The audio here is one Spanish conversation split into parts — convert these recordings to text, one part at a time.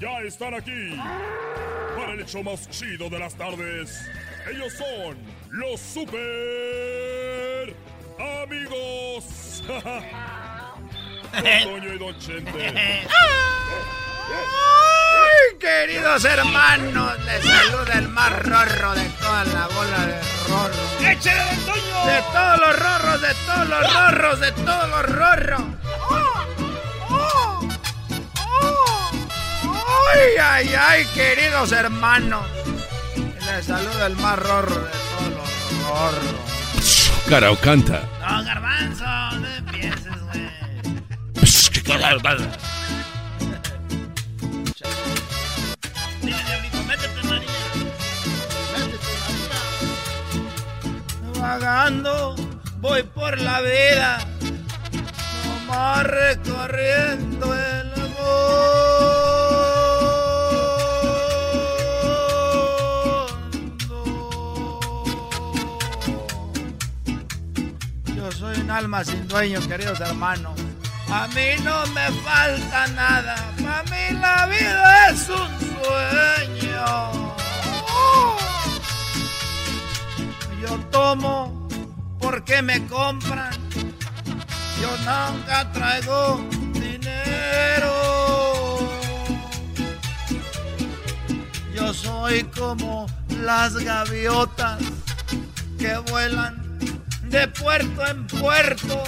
ya están aquí para el hecho más chido de las tardes. Ellos son los super amigos. Don Toño y Don Chente. ¡Ay, queridos hermanos! Les saluda el más rorro de toda la bola de rorro. ¡Échale, Don Toño! De todos los rorros, de todos los rorros, de todos los rorros. ¡Ay, ay, ay, queridos hermanos! Les saluda el más rorro de todos los rorros. Carao canta. No, garbanzo, no empieces, güey. Dile, diablito, métete, María. Métete, María. Vagando, voy por la vida, sin dueño, queridos hermanos. A mí no me falta nada. Para mí la vida es un sueño. Yo tomo porque me compran. Yo nunca traigo dinero. Yo soy como las gaviotas que vuelan de puerto en puerto.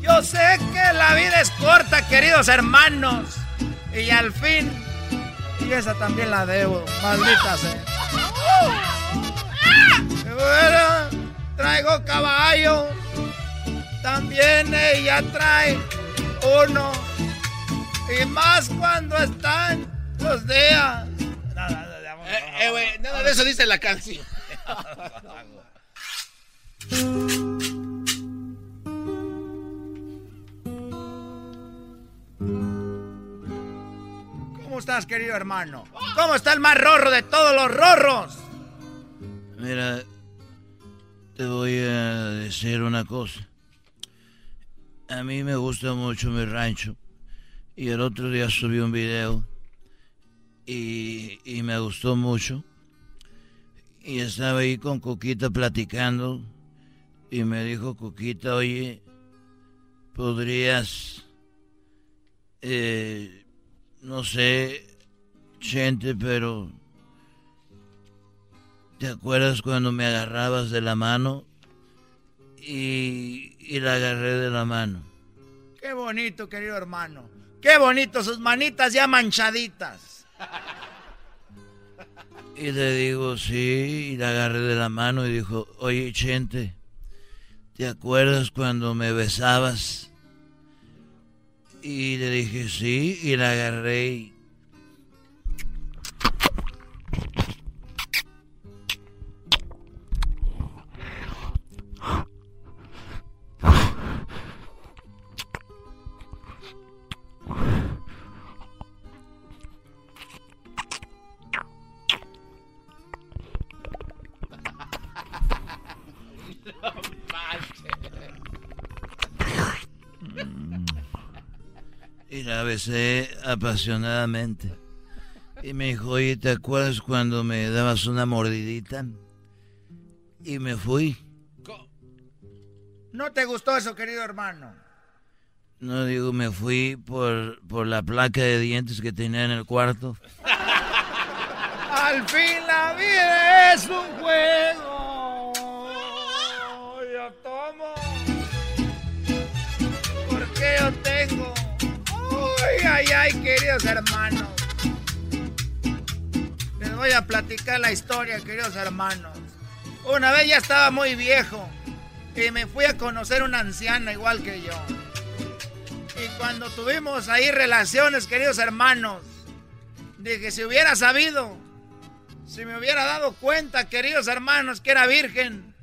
Yo sé que la vida es corta, queridos hermanos. Y al fin, y esa también la debo, maldita sea. Bueno, traigo caballo. También ella trae uno. Y más cuando están los días. Eh, güey, nada de eso dice la canción. ¿Cómo estás, querido hermano? ¿Cómo está el más rorro de todos los rorros? Mira, te voy a decir una cosa. A mí me gusta mucho mi rancho. Y el otro día subí un video y, y me gustó mucho. Y estaba ahí con Coquita platicando y me dijo Coquita, oye, podrías, eh, no sé, gente, pero ¿te acuerdas cuando me agarrabas de la mano? Y, y la agarré de la mano. Qué bonito, querido hermano. Qué bonito, sus manitas ya manchaditas. Y le digo, sí, y la agarré de la mano y dijo, oye, Chente, ¿te acuerdas cuando me besabas? Y le dije, sí, y la agarré la besé apasionadamente. Y me dijo, oye, ¿te acuerdas cuando me dabas una mordidita? Y me fui. ¿No te gustó eso, querido hermano? No digo, me fui por, por la placa de dientes que tenía en el cuarto. Al fin la vida es un juego. Ay, queridos hermanos. Les voy a platicar la historia, queridos hermanos. Una vez ya estaba muy viejo y me fui a conocer una anciana igual que yo. Y cuando tuvimos ahí relaciones, queridos hermanos, dije, si hubiera sabido, si me hubiera dado cuenta, queridos hermanos, que era virgen,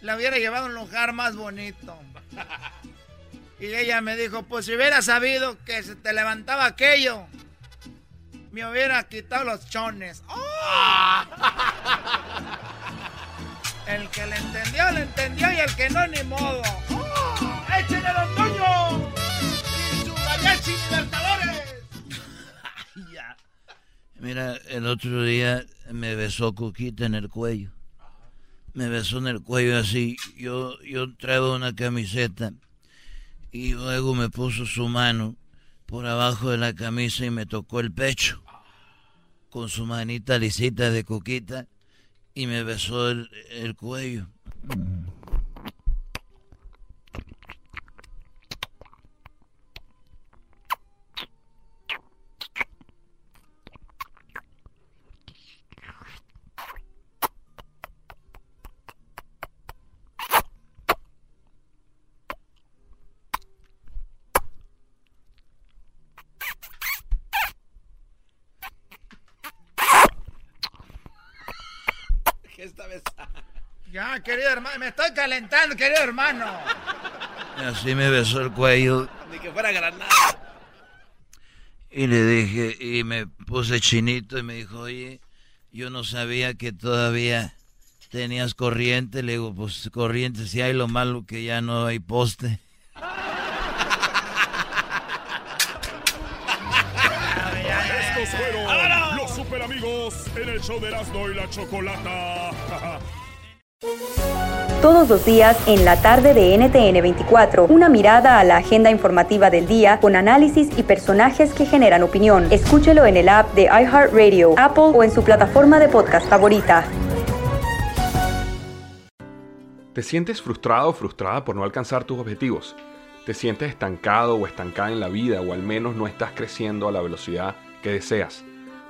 la hubiera llevado a un lugar más bonito. Y ella me dijo, pues si hubiera sabido que se te levantaba aquello, me hubiera quitado los chones. ¡Oh! El que le entendió, le entendió y el que no, ni modo. ¡Oh! ¡Échenle los Toño! ¡Y su mariachi libertadores! Mira, el otro día me besó Cuquita en el cuello. Me besó en el cuello así. Yo, yo traigo una camiseta y luego me puso su mano por abajo de la camisa y me tocó el pecho con su manita lisita de Cuquita y me besó el, el cuello. Ya, querido hermano, me estoy calentando, querido hermano. Así me besó el cuello. Ni que fuera granada. Y le dije, y me puse chinito y me dijo, oye, yo no sabía que todavía tenías corriente. Le digo, pues corriente si hay, lo malo que ya no hay poste. Amigos en el show de Erasmo y la Chocolata. Todos los días en la tarde de NTN 24, una mirada a la agenda informativa del día con análisis y personajes que generan opinión. Escúchelo en el app de iHeartRadio, Apple o en su plataforma de podcast favorita. ¿Te sientes frustrado o frustrada por no alcanzar tus objetivos? ¿Te sientes estancado o estancada en la vida o al menos no estás creciendo a la velocidad que deseas?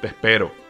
Te espero.